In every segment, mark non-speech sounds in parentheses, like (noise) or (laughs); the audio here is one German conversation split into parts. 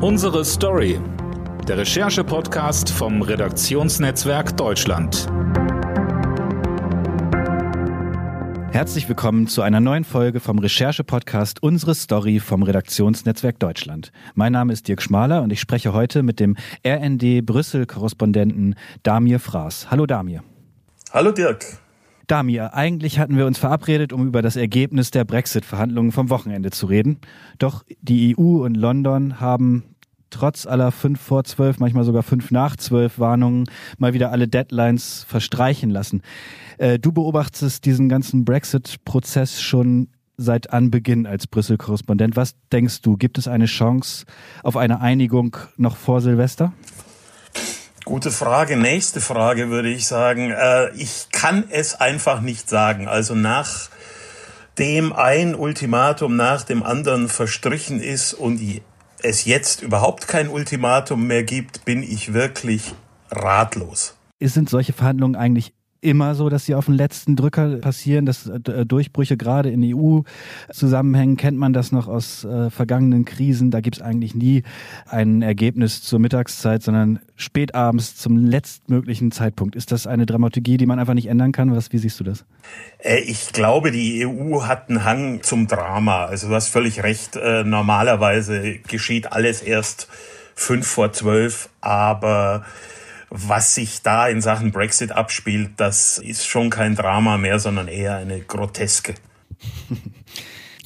Unsere Story. Der Recherche-Podcast vom Redaktionsnetzwerk Deutschland. Herzlich willkommen zu einer neuen Folge vom Recherche-Podcast Unsere Story vom Redaktionsnetzwerk Deutschland. Mein Name ist Dirk Schmaler und ich spreche heute mit dem RND Brüssel-Korrespondenten Damir Fraß. Hallo Damir. Hallo Dirk. Damir, eigentlich hatten wir uns verabredet, um über das Ergebnis der Brexit-Verhandlungen vom Wochenende zu reden. Doch die EU und London haben trotz aller fünf vor zwölf, manchmal sogar fünf nach zwölf Warnungen mal wieder alle Deadlines verstreichen lassen. Äh, du beobachtest diesen ganzen Brexit-Prozess schon seit Anbeginn als Brüssel-Korrespondent. Was denkst du, gibt es eine Chance auf eine Einigung noch vor Silvester? Gute Frage. Nächste Frage würde ich sagen. Äh, ich kann es einfach nicht sagen. Also nach dem ein Ultimatum nach dem anderen verstrichen ist und es jetzt überhaupt kein Ultimatum mehr gibt, bin ich wirklich ratlos. Sind solche Verhandlungen eigentlich immer so, dass sie auf den letzten Drücker passieren, dass äh, Durchbrüche gerade in EU-Zusammenhängen, kennt man das noch aus äh, vergangenen Krisen, da gibt's eigentlich nie ein Ergebnis zur Mittagszeit, sondern spätabends zum letztmöglichen Zeitpunkt. Ist das eine Dramaturgie, die man einfach nicht ändern kann? Was, wie siehst du das? Äh, ich glaube, die EU hat einen Hang zum Drama. Also du hast völlig recht, äh, normalerweise geschieht alles erst fünf vor zwölf, aber was sich da in Sachen Brexit abspielt, das ist schon kein Drama mehr, sondern eher eine Groteske. (laughs)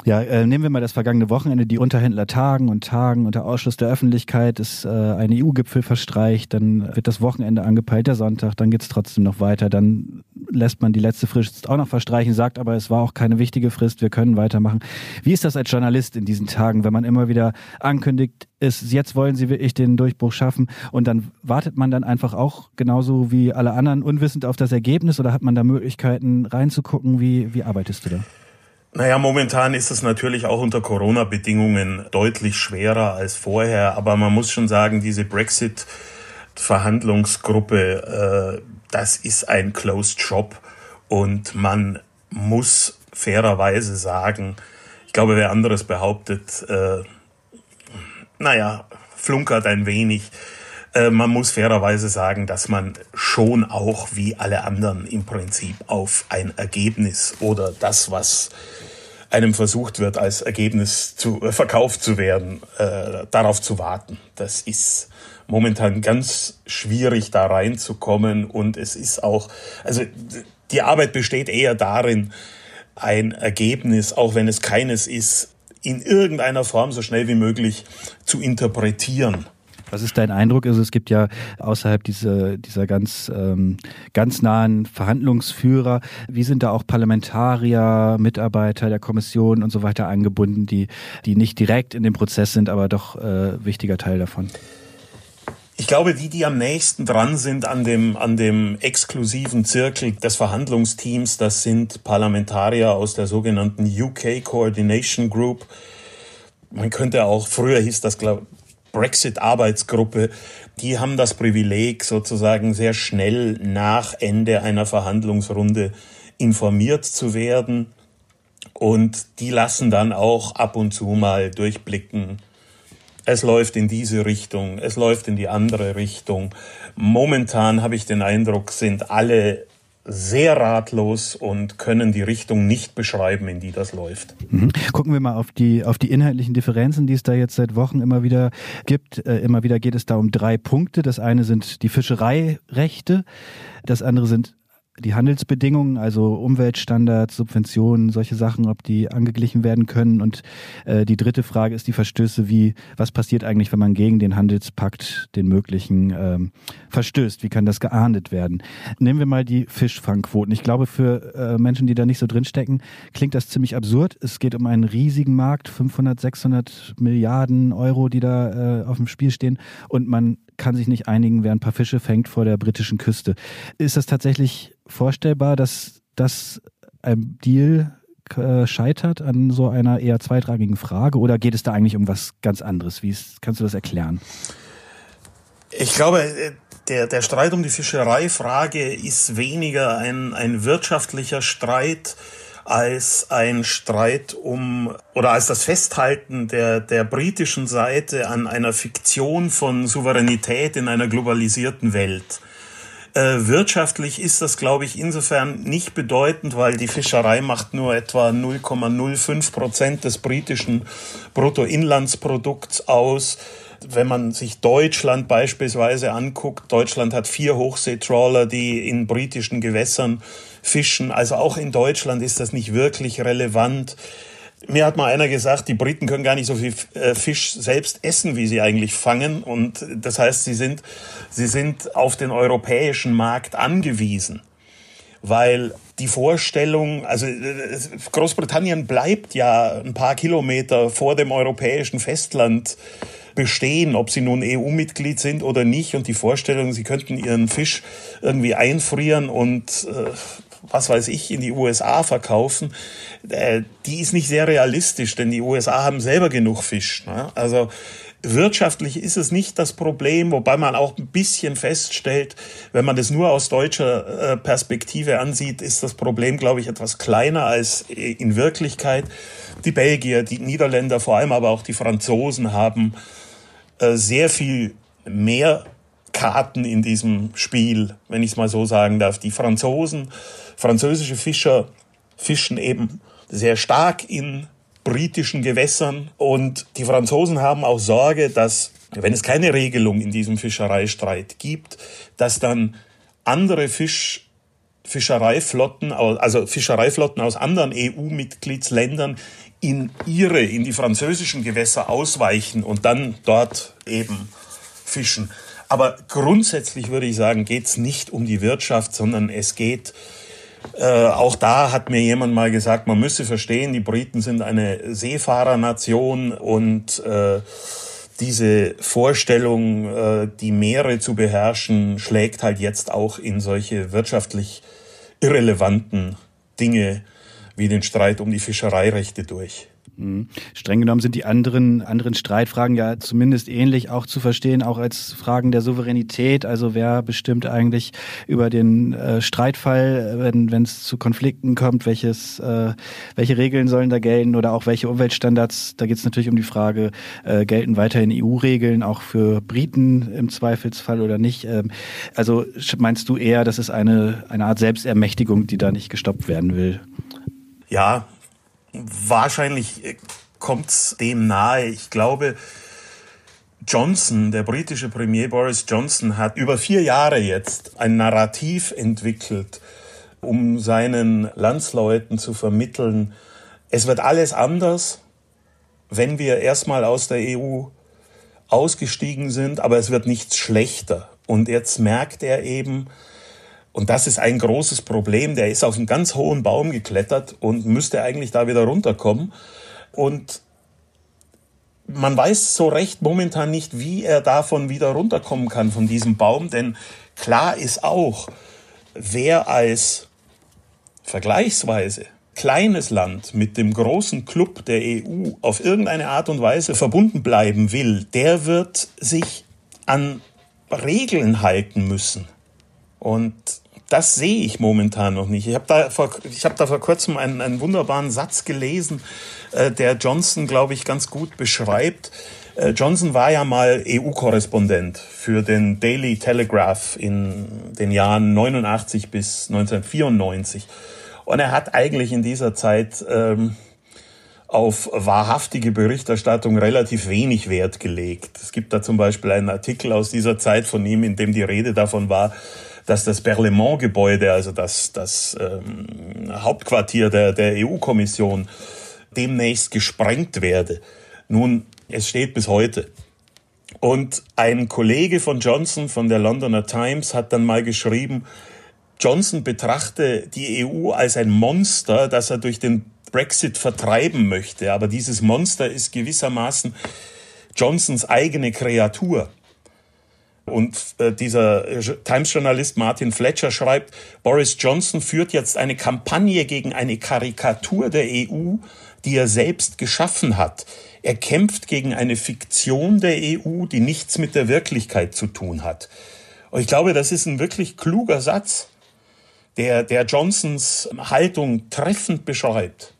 Ja, äh, nehmen wir mal das vergangene Wochenende. Die Unterhändler tagen und tagen unter Ausschluss der Öffentlichkeit ist äh, ein EU-Gipfel verstreicht, dann wird das Wochenende angepeilt, der Sonntag, dann geht's trotzdem noch weiter, dann lässt man die letzte Frist auch noch verstreichen, sagt aber, es war auch keine wichtige Frist, wir können weitermachen. Wie ist das als Journalist in diesen Tagen, wenn man immer wieder ankündigt, ist, jetzt wollen sie wirklich den Durchbruch schaffen und dann wartet man dann einfach auch genauso wie alle anderen unwissend auf das Ergebnis oder hat man da Möglichkeiten reinzugucken? Wie, wie arbeitest du da? Naja, momentan ist es natürlich auch unter Corona-Bedingungen deutlich schwerer als vorher, aber man muss schon sagen, diese Brexit-Verhandlungsgruppe, äh, das ist ein Closed Shop und man muss fairerweise sagen, ich glaube, wer anderes behauptet, äh, naja, flunkert ein wenig. Äh, man muss fairerweise sagen, dass man schon auch wie alle anderen im Prinzip auf ein Ergebnis oder das, was einem versucht wird, als Ergebnis zu, äh, verkauft zu werden, äh, darauf zu warten. Das ist momentan ganz schwierig, da reinzukommen und es ist auch, also die Arbeit besteht eher darin, ein Ergebnis, auch wenn es keines ist, in irgendeiner Form so schnell wie möglich zu interpretieren. Was ist dein Eindruck? Also es gibt ja außerhalb dieser, dieser ganz, ähm, ganz nahen Verhandlungsführer, wie sind da auch Parlamentarier, Mitarbeiter der Kommission und so weiter angebunden, die, die nicht direkt in dem Prozess sind, aber doch äh, wichtiger Teil davon? Ich glaube, die, die am nächsten dran sind an dem, an dem exklusiven Zirkel des Verhandlungsteams, das sind Parlamentarier aus der sogenannten UK Coordination Group. Man könnte auch, früher hieß das, glaube Brexit-Arbeitsgruppe, die haben das Privileg, sozusagen sehr schnell nach Ende einer Verhandlungsrunde informiert zu werden. Und die lassen dann auch ab und zu mal durchblicken, es läuft in diese Richtung, es läuft in die andere Richtung. Momentan habe ich den Eindruck, sind alle sehr ratlos und können die Richtung nicht beschreiben, in die das läuft. Mhm. Gucken wir mal auf die, auf die inhaltlichen Differenzen, die es da jetzt seit Wochen immer wieder gibt. Äh, immer wieder geht es da um drei Punkte. Das eine sind die Fischereirechte, das andere sind die Handelsbedingungen, also Umweltstandards, Subventionen, solche Sachen, ob die angeglichen werden können. Und äh, die dritte Frage ist die Verstöße, wie, was passiert eigentlich, wenn man gegen den Handelspakt, den möglichen, ähm, verstößt? Wie kann das geahndet werden? Nehmen wir mal die Fischfangquoten. Ich glaube, für äh, Menschen, die da nicht so drinstecken, klingt das ziemlich absurd. Es geht um einen riesigen Markt, 500, 600 Milliarden Euro, die da äh, auf dem Spiel stehen. Und man kann sich nicht einigen, wer ein paar Fische fängt vor der britischen Küste. Ist das tatsächlich vorstellbar, dass das ein Deal äh, scheitert an so einer eher zweitragigen Frage oder geht es da eigentlich um was ganz anderes? Wie ist, kannst du das erklären? Ich glaube, äh, der, der Streit um die Fischereifrage ist weniger ein, ein wirtschaftlicher Streit als ein Streit um oder als das Festhalten der, der britischen Seite an einer Fiktion von Souveränität in einer globalisierten Welt. Äh, wirtschaftlich ist das, glaube ich, insofern nicht bedeutend, weil die Fischerei macht nur etwa 0,05 Prozent des britischen Bruttoinlandsprodukts aus. Wenn man sich Deutschland beispielsweise anguckt, Deutschland hat vier Hochseetrawler, die in britischen Gewässern fischen. Also auch in Deutschland ist das nicht wirklich relevant. Mir hat mal einer gesagt, die Briten können gar nicht so viel äh, Fisch selbst essen, wie sie eigentlich fangen. Und das heißt, sie sind, sie sind auf den europäischen Markt angewiesen. Weil die Vorstellung, also äh, Großbritannien bleibt ja ein paar Kilometer vor dem europäischen Festland bestehen, ob sie nun EU-Mitglied sind oder nicht. Und die Vorstellung, sie könnten ihren Fisch irgendwie einfrieren und äh, was weiß ich, in die USA verkaufen, äh, die ist nicht sehr realistisch, denn die USA haben selber genug Fisch. Ne? Also wirtschaftlich ist es nicht das Problem, wobei man auch ein bisschen feststellt, wenn man das nur aus deutscher äh, Perspektive ansieht, ist das Problem, glaube ich, etwas kleiner als in Wirklichkeit. Die Belgier, die Niederländer, vor allem aber auch die Franzosen haben äh, sehr viel mehr Karten in diesem Spiel, wenn ich es mal so sagen darf. Die Franzosen, französische Fischer fischen eben sehr stark in britischen Gewässern und die Franzosen haben auch Sorge, dass wenn es keine Regelung in diesem Fischereistreit gibt, dass dann andere Fisch Fischereiflotten, also Fischereiflotten aus anderen EU-Mitgliedsländern in ihre, in die französischen Gewässer ausweichen und dann dort eben fischen. Aber grundsätzlich würde ich sagen, geht es nicht um die Wirtschaft, sondern es geht, äh, auch da hat mir jemand mal gesagt, man müsse verstehen, die Briten sind eine Seefahrernation und äh, diese Vorstellung, äh, die Meere zu beherrschen, schlägt halt jetzt auch in solche wirtschaftlich irrelevanten Dinge wie den Streit um die Fischereirechte durch. Mhm. Streng genommen sind die anderen, anderen Streitfragen ja zumindest ähnlich auch zu verstehen, auch als Fragen der Souveränität. Also wer bestimmt eigentlich über den äh, Streitfall, wenn es zu Konflikten kommt, welches, äh, welche Regeln sollen da gelten oder auch welche Umweltstandards. Da geht es natürlich um die Frage, äh, gelten weiterhin EU-Regeln auch für Briten im Zweifelsfall oder nicht. Ähm, also meinst du eher, das ist eine, eine Art Selbstermächtigung, die da nicht gestoppt werden will? Ja, Wahrscheinlich äh, kommt es dem nahe. Ich glaube, Johnson, der britische Premier Boris Johnson, hat über vier Jahre jetzt ein Narrativ entwickelt, um seinen Landsleuten zu vermitteln, es wird alles anders, wenn wir erstmal aus der EU ausgestiegen sind, aber es wird nichts schlechter. Und jetzt merkt er eben, und das ist ein großes Problem. Der ist auf einen ganz hohen Baum geklettert und müsste eigentlich da wieder runterkommen. Und man weiß so recht momentan nicht, wie er davon wieder runterkommen kann, von diesem Baum. Denn klar ist auch, wer als vergleichsweise kleines Land mit dem großen Club der EU auf irgendeine Art und Weise verbunden bleiben will, der wird sich an Regeln halten müssen. Und das sehe ich momentan noch nicht. Ich habe da, vor, ich hab da vor kurzem einen, einen wunderbaren Satz gelesen, äh, der Johnson, glaube ich, ganz gut beschreibt. Äh, Johnson war ja mal EU-Korrespondent für den Daily Telegraph in den Jahren 89 bis 1994. Und er hat eigentlich in dieser Zeit ähm, auf wahrhaftige Berichterstattung relativ wenig Wert gelegt. Es gibt da zum Beispiel einen Artikel aus dieser Zeit von ihm, in dem die Rede davon war, dass das Berlaymont-Gebäude, also das, das ähm, Hauptquartier der, der EU-Kommission, demnächst gesprengt werde. Nun, es steht bis heute. Und ein Kollege von Johnson von der Londoner Times hat dann mal geschrieben, Johnson betrachte die EU als ein Monster, das er durch den Brexit vertreiben möchte. Aber dieses Monster ist gewissermaßen Johnsons eigene Kreatur. Und äh, dieser Times-Journalist Martin Fletcher schreibt, Boris Johnson führt jetzt eine Kampagne gegen eine Karikatur der EU, die er selbst geschaffen hat. Er kämpft gegen eine Fiktion der EU, die nichts mit der Wirklichkeit zu tun hat. Und ich glaube, das ist ein wirklich kluger Satz. der, der Johnsons Haltung treffend beschreibt.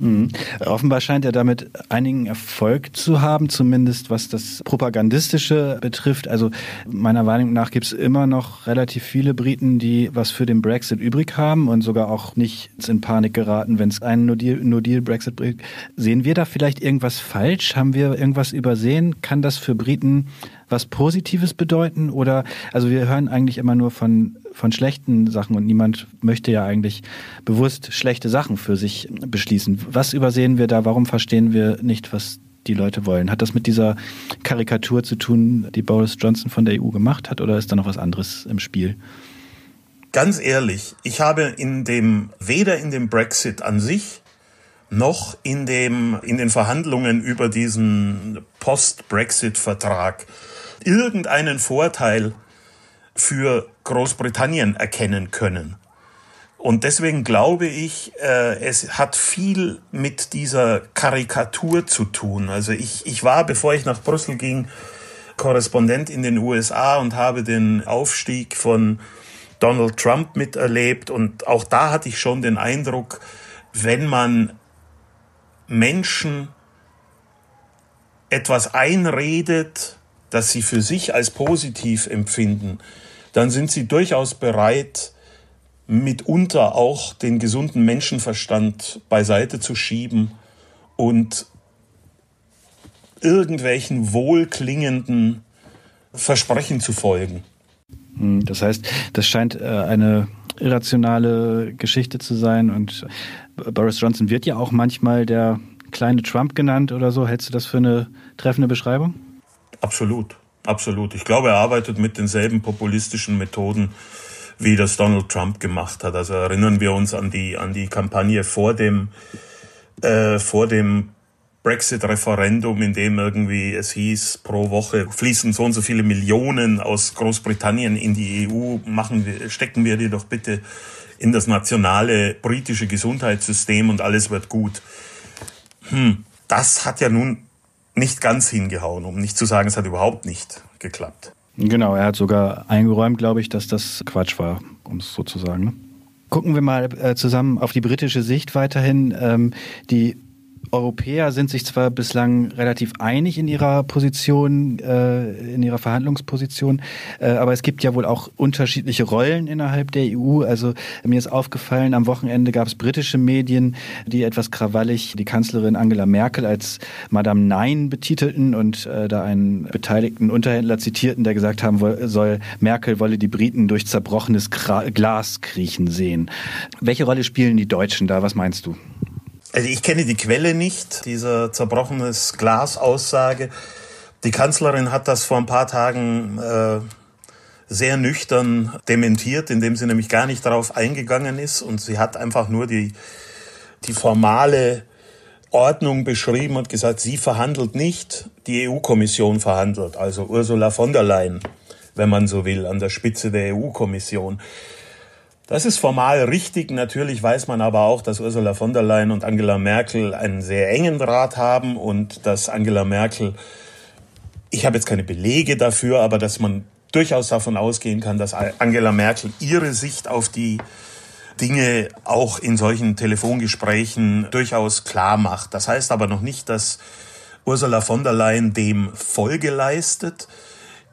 Mhm. Offenbar scheint er damit einigen Erfolg zu haben, zumindest was das Propagandistische betrifft. Also meiner Wahrnehmung nach gibt es immer noch relativ viele Briten, die was für den Brexit übrig haben und sogar auch nicht in Panik geraten, wenn es einen No-Deal-Brexit no bringt. Sehen wir da vielleicht irgendwas falsch? Haben wir irgendwas übersehen? Kann das für Briten was Positives bedeuten? Oder, also wir hören eigentlich immer nur von, von schlechten Sachen und niemand möchte ja eigentlich bewusst schlechte Sachen für sich beschließen. Was übersehen wir da? Warum verstehen wir nicht, was die Leute wollen? Hat das mit dieser Karikatur zu tun, die Boris Johnson von der EU gemacht hat, oder ist da noch was anderes im Spiel? Ganz ehrlich, ich habe in dem, weder in dem Brexit an sich, noch in dem, in den Verhandlungen über diesen Post-Brexit-Vertrag irgendeinen Vorteil für Großbritannien erkennen können. Und deswegen glaube ich, äh, es hat viel mit dieser Karikatur zu tun. Also ich, ich war, bevor ich nach Brüssel ging, Korrespondent in den USA und habe den Aufstieg von Donald Trump miterlebt. Und auch da hatte ich schon den Eindruck, wenn man Menschen etwas einredet, das sie für sich als positiv empfinden, dann sind sie durchaus bereit, mitunter auch den gesunden Menschenverstand beiseite zu schieben und irgendwelchen wohlklingenden Versprechen zu folgen. Hm, das heißt, das scheint äh, eine irrationale Geschichte zu sein und Boris Johnson wird ja auch manchmal der kleine Trump genannt oder so. Hältst du das für eine treffende Beschreibung? Absolut, absolut. Ich glaube, er arbeitet mit denselben populistischen Methoden, wie das Donald Trump gemacht hat. Also erinnern wir uns an die, an die Kampagne vor dem, äh, vor dem Brexit-Referendum, in dem irgendwie es hieß, pro Woche fließen so und so viele Millionen aus Großbritannien in die EU, machen wir, stecken wir die doch bitte in das nationale britische Gesundheitssystem und alles wird gut. Hm, das hat ja nun nicht ganz hingehauen, um nicht zu sagen, es hat überhaupt nicht geklappt. Genau, er hat sogar eingeräumt, glaube ich, dass das Quatsch war, um es so zu sagen. Ne? Gucken wir mal äh, zusammen auf die britische Sicht weiterhin. Ähm, die Europäer sind sich zwar bislang relativ einig in ihrer Position, äh, in ihrer Verhandlungsposition, äh, aber es gibt ja wohl auch unterschiedliche Rollen innerhalb der EU. Also mir ist aufgefallen, am Wochenende gab es britische Medien, die etwas krawallig die Kanzlerin Angela Merkel als Madame Nein betitelten und äh, da einen beteiligten Unterhändler zitierten, der gesagt haben soll, Merkel wolle die Briten durch zerbrochenes Glas kriechen sehen. Welche Rolle spielen die Deutschen da? Was meinst du? Also ich kenne die Quelle nicht, dieser zerbrochenes Glas-Aussage. Die Kanzlerin hat das vor ein paar Tagen äh, sehr nüchtern dementiert, indem sie nämlich gar nicht darauf eingegangen ist und sie hat einfach nur die, die formale Ordnung beschrieben und gesagt, sie verhandelt nicht, die EU-Kommission verhandelt, also Ursula von der Leyen, wenn man so will, an der Spitze der EU-Kommission. Das ist formal richtig. Natürlich weiß man aber auch, dass Ursula von der Leyen und Angela Merkel einen sehr engen Draht haben und dass Angela Merkel, ich habe jetzt keine Belege dafür, aber dass man durchaus davon ausgehen kann, dass Angela Merkel ihre Sicht auf die Dinge auch in solchen Telefongesprächen durchaus klar macht. Das heißt aber noch nicht, dass Ursula von der Leyen dem Folge leistet.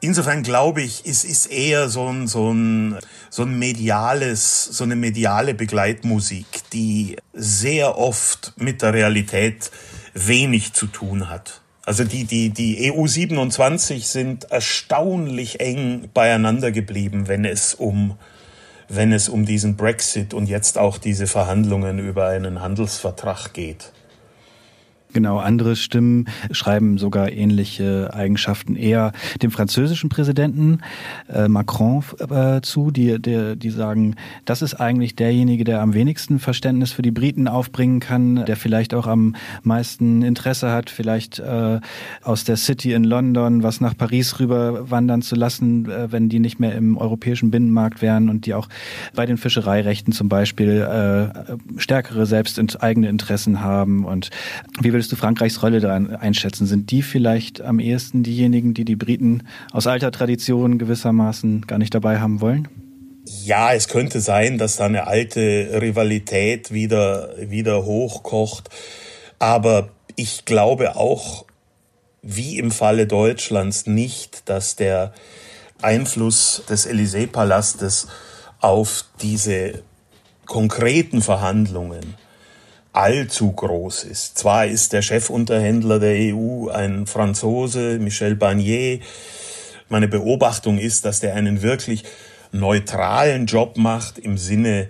Insofern glaube ich, es ist eher so ein, so ein, so ein mediales, so eine mediale Begleitmusik, die sehr oft mit der Realität wenig zu tun hat. Also die, die, die EU 27 sind erstaunlich eng beieinander geblieben, wenn es um, wenn es um diesen Brexit und jetzt auch diese Verhandlungen über einen Handelsvertrag geht. Genau, andere Stimmen schreiben sogar ähnliche Eigenschaften eher dem französischen Präsidenten äh, Macron äh, zu, die, die, die sagen, das ist eigentlich derjenige, der am wenigsten Verständnis für die Briten aufbringen kann, der vielleicht auch am meisten Interesse hat, vielleicht äh, aus der City in London was nach Paris rüber wandern zu lassen, äh, wenn die nicht mehr im europäischen Binnenmarkt wären und die auch bei den Fischereirechten zum Beispiel äh, stärkere selbst eigene Interessen haben. Und wie würdest du Frankreichs Rolle da einschätzen? Sind die vielleicht am ehesten diejenigen, die die Briten aus alter Tradition gewissermaßen gar nicht dabei haben wollen? ja, es könnte sein, dass da eine alte Rivalität wieder, wieder hochkocht. Aber ich glaube auch, wie im Falle Deutschlands, nicht, dass der Einfluss des Élysée-Palastes auf diese konkreten Verhandlungen allzu groß ist. Zwar ist der Chefunterhändler der EU ein Franzose, Michel Barnier. Meine Beobachtung ist, dass der einen wirklich neutralen Job macht im Sinne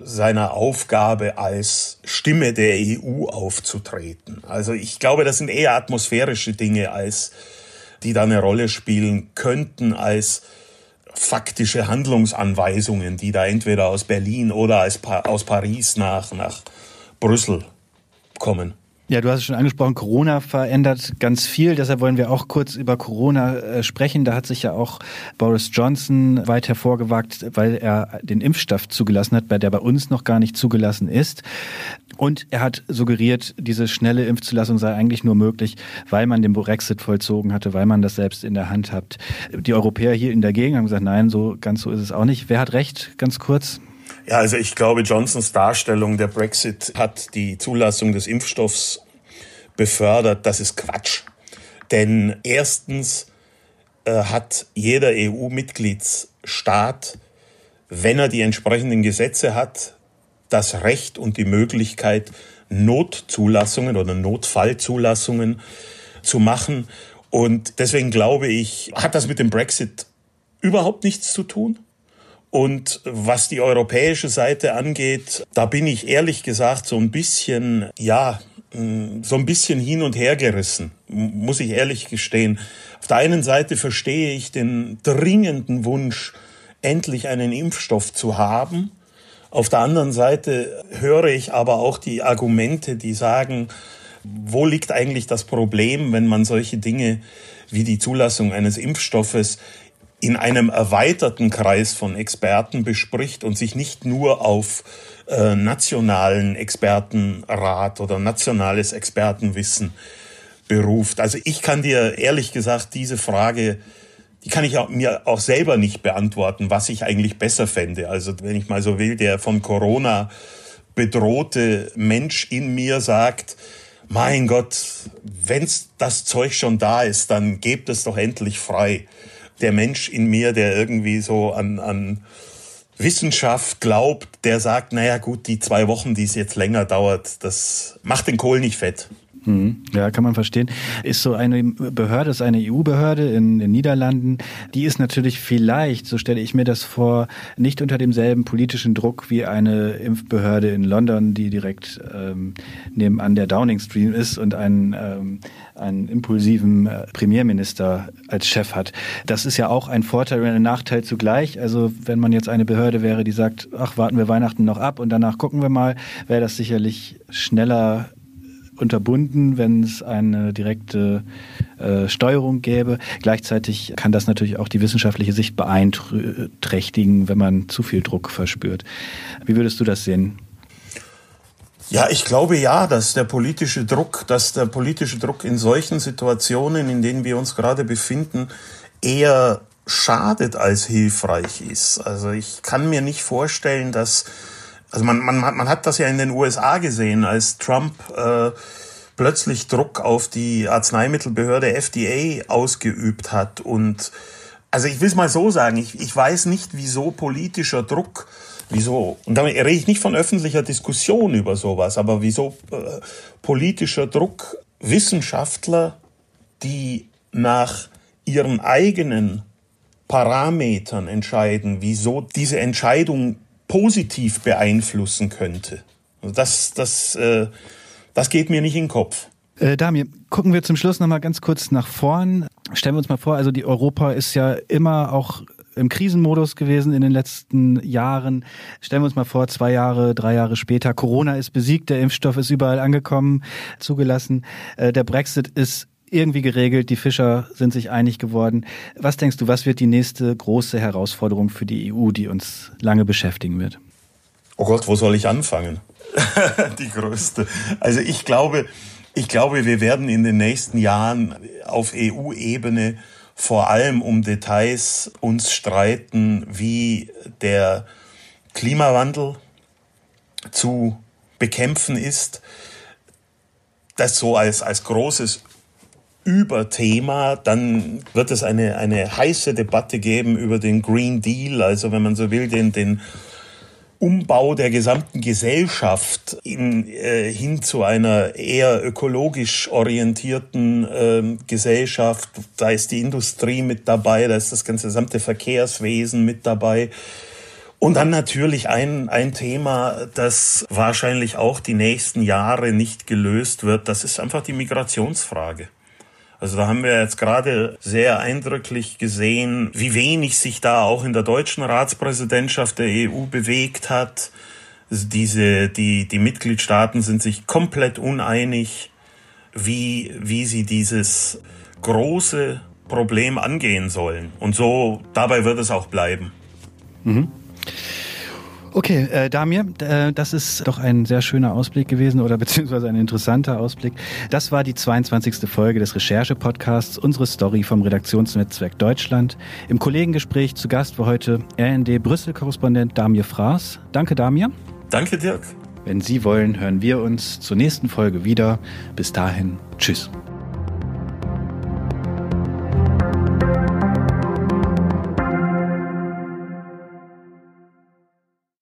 seiner Aufgabe als Stimme der EU aufzutreten. Also ich glaube, das sind eher atmosphärische Dinge, als die da eine Rolle spielen könnten, als faktische Handlungsanweisungen, die da entweder aus Berlin oder aus Paris nach, nach Brüssel kommen. Ja, du hast es schon angesprochen, Corona verändert ganz viel. Deshalb wollen wir auch kurz über Corona äh, sprechen. Da hat sich ja auch Boris Johnson weit hervorgewagt, weil er den Impfstoff zugelassen hat, bei der bei uns noch gar nicht zugelassen ist. Und er hat suggeriert, diese schnelle Impfzulassung sei eigentlich nur möglich, weil man den Brexit vollzogen hatte, weil man das selbst in der Hand hat. Die Europäer hielten dagegen, haben gesagt, nein, so ganz so ist es auch nicht. Wer hat recht? Ganz kurz. Ja, also ich glaube, Johnsons Darstellung der Brexit hat die Zulassung des Impfstoffs befördert. Das ist Quatsch. Denn erstens äh, hat jeder EU-Mitgliedsstaat, wenn er die entsprechenden Gesetze hat, das Recht und die Möglichkeit, Notzulassungen oder Notfallzulassungen zu machen. Und deswegen glaube ich, hat das mit dem Brexit überhaupt nichts zu tun. Und was die europäische Seite angeht, da bin ich ehrlich gesagt so ein bisschen, ja, mm, so ein bisschen hin und her gerissen, muss ich ehrlich gestehen. Auf der einen Seite verstehe ich den dringenden Wunsch, endlich einen Impfstoff zu haben. Auf der anderen Seite höre ich aber auch die Argumente, die sagen, wo liegt eigentlich das Problem, wenn man solche Dinge wie die Zulassung eines Impfstoffes in einem erweiterten Kreis von Experten bespricht und sich nicht nur auf äh, nationalen Expertenrat oder nationales Expertenwissen beruft. Also ich kann dir ehrlich gesagt diese Frage, die kann ich auch, mir auch selber nicht beantworten, was ich eigentlich besser fände. Also wenn ich mal so will, der von Corona bedrohte Mensch in mir sagt, mein Gott, wenn's das Zeug schon da ist, dann gebt es doch endlich frei der Mensch in mir, der irgendwie so an, an Wissenschaft glaubt, der sagt, naja gut, die zwei Wochen, die es jetzt länger dauert, das macht den Kohl nicht fett. Mhm. Ja, kann man verstehen. Ist so eine Behörde, ist eine EU-Behörde in den Niederlanden, die ist natürlich vielleicht, so stelle ich mir das vor, nicht unter demselben politischen Druck wie eine Impfbehörde in London, die direkt ähm, nebenan der Downing Stream ist und einen, ähm, einen impulsiven äh, Premierminister als Chef hat. Das ist ja auch ein Vorteil und ein Nachteil zugleich. Also wenn man jetzt eine Behörde wäre, die sagt, ach, warten wir Weihnachten noch ab und danach gucken wir mal, wäre das sicherlich schneller unterbunden, wenn es eine direkte äh, Steuerung gäbe. Gleichzeitig kann das natürlich auch die wissenschaftliche Sicht beeinträchtigen, wenn man zu viel Druck verspürt. Wie würdest du das sehen? Ja, ich glaube ja, dass der politische Druck, dass der politische Druck in solchen Situationen, in denen wir uns gerade befinden, eher schadet als hilfreich ist. Also ich kann mir nicht vorstellen, dass also man, man, man hat das ja in den USA gesehen, als Trump äh, plötzlich Druck auf die Arzneimittelbehörde FDA ausgeübt hat. Und also ich will es mal so sagen, ich, ich weiß nicht, wieso politischer Druck, wieso, und damit rede ich nicht von öffentlicher Diskussion über sowas, aber wieso äh, politischer Druck Wissenschaftler, die nach ihren eigenen Parametern entscheiden, wieso diese Entscheidung positiv beeinflussen könnte. Also das, das, äh, das geht mir nicht in den Kopf. Äh, Damir, gucken wir zum Schluss nochmal ganz kurz nach vorn. Stellen wir uns mal vor, also die Europa ist ja immer auch im Krisenmodus gewesen in den letzten Jahren. Stellen wir uns mal vor, zwei Jahre, drei Jahre später, Corona ist besiegt, der Impfstoff ist überall angekommen, zugelassen. Äh, der Brexit ist irgendwie geregelt, die Fischer sind sich einig geworden. Was denkst du, was wird die nächste große Herausforderung für die EU, die uns lange beschäftigen wird? Oh Gott, wo soll ich anfangen? (laughs) die größte. Also ich glaube, ich glaube, wir werden in den nächsten Jahren auf EU-Ebene vor allem um Details uns streiten, wie der Klimawandel zu bekämpfen ist. Das so als, als großes Überthema. Dann wird es eine, eine heiße Debatte geben über den Green Deal, also wenn man so will, den, den Umbau der gesamten Gesellschaft in, äh, hin zu einer eher ökologisch orientierten äh, Gesellschaft. Da ist die Industrie mit dabei, da ist das ganze gesamte Verkehrswesen mit dabei. Und dann natürlich ein, ein Thema, das wahrscheinlich auch die nächsten Jahre nicht gelöst wird, das ist einfach die Migrationsfrage. Also da haben wir jetzt gerade sehr eindrücklich gesehen, wie wenig sich da auch in der deutschen Ratspräsidentschaft der EU bewegt hat. Also diese, die, die Mitgliedstaaten sind sich komplett uneinig, wie, wie sie dieses große Problem angehen sollen. Und so, dabei wird es auch bleiben. Mhm. Okay, äh, Damir, äh, das ist doch ein sehr schöner Ausblick gewesen oder (laughs) beziehungsweise ein interessanter Ausblick. Das war die 22. Folge des Recherche-Podcasts, unsere Story vom Redaktionsnetzwerk Deutschland. Im Kollegengespräch zu Gast war heute RND Brüssel-Korrespondent Damir Fraß. Danke, Damir. Danke, Dirk. Wenn Sie wollen, hören wir uns zur nächsten Folge wieder. Bis dahin, tschüss.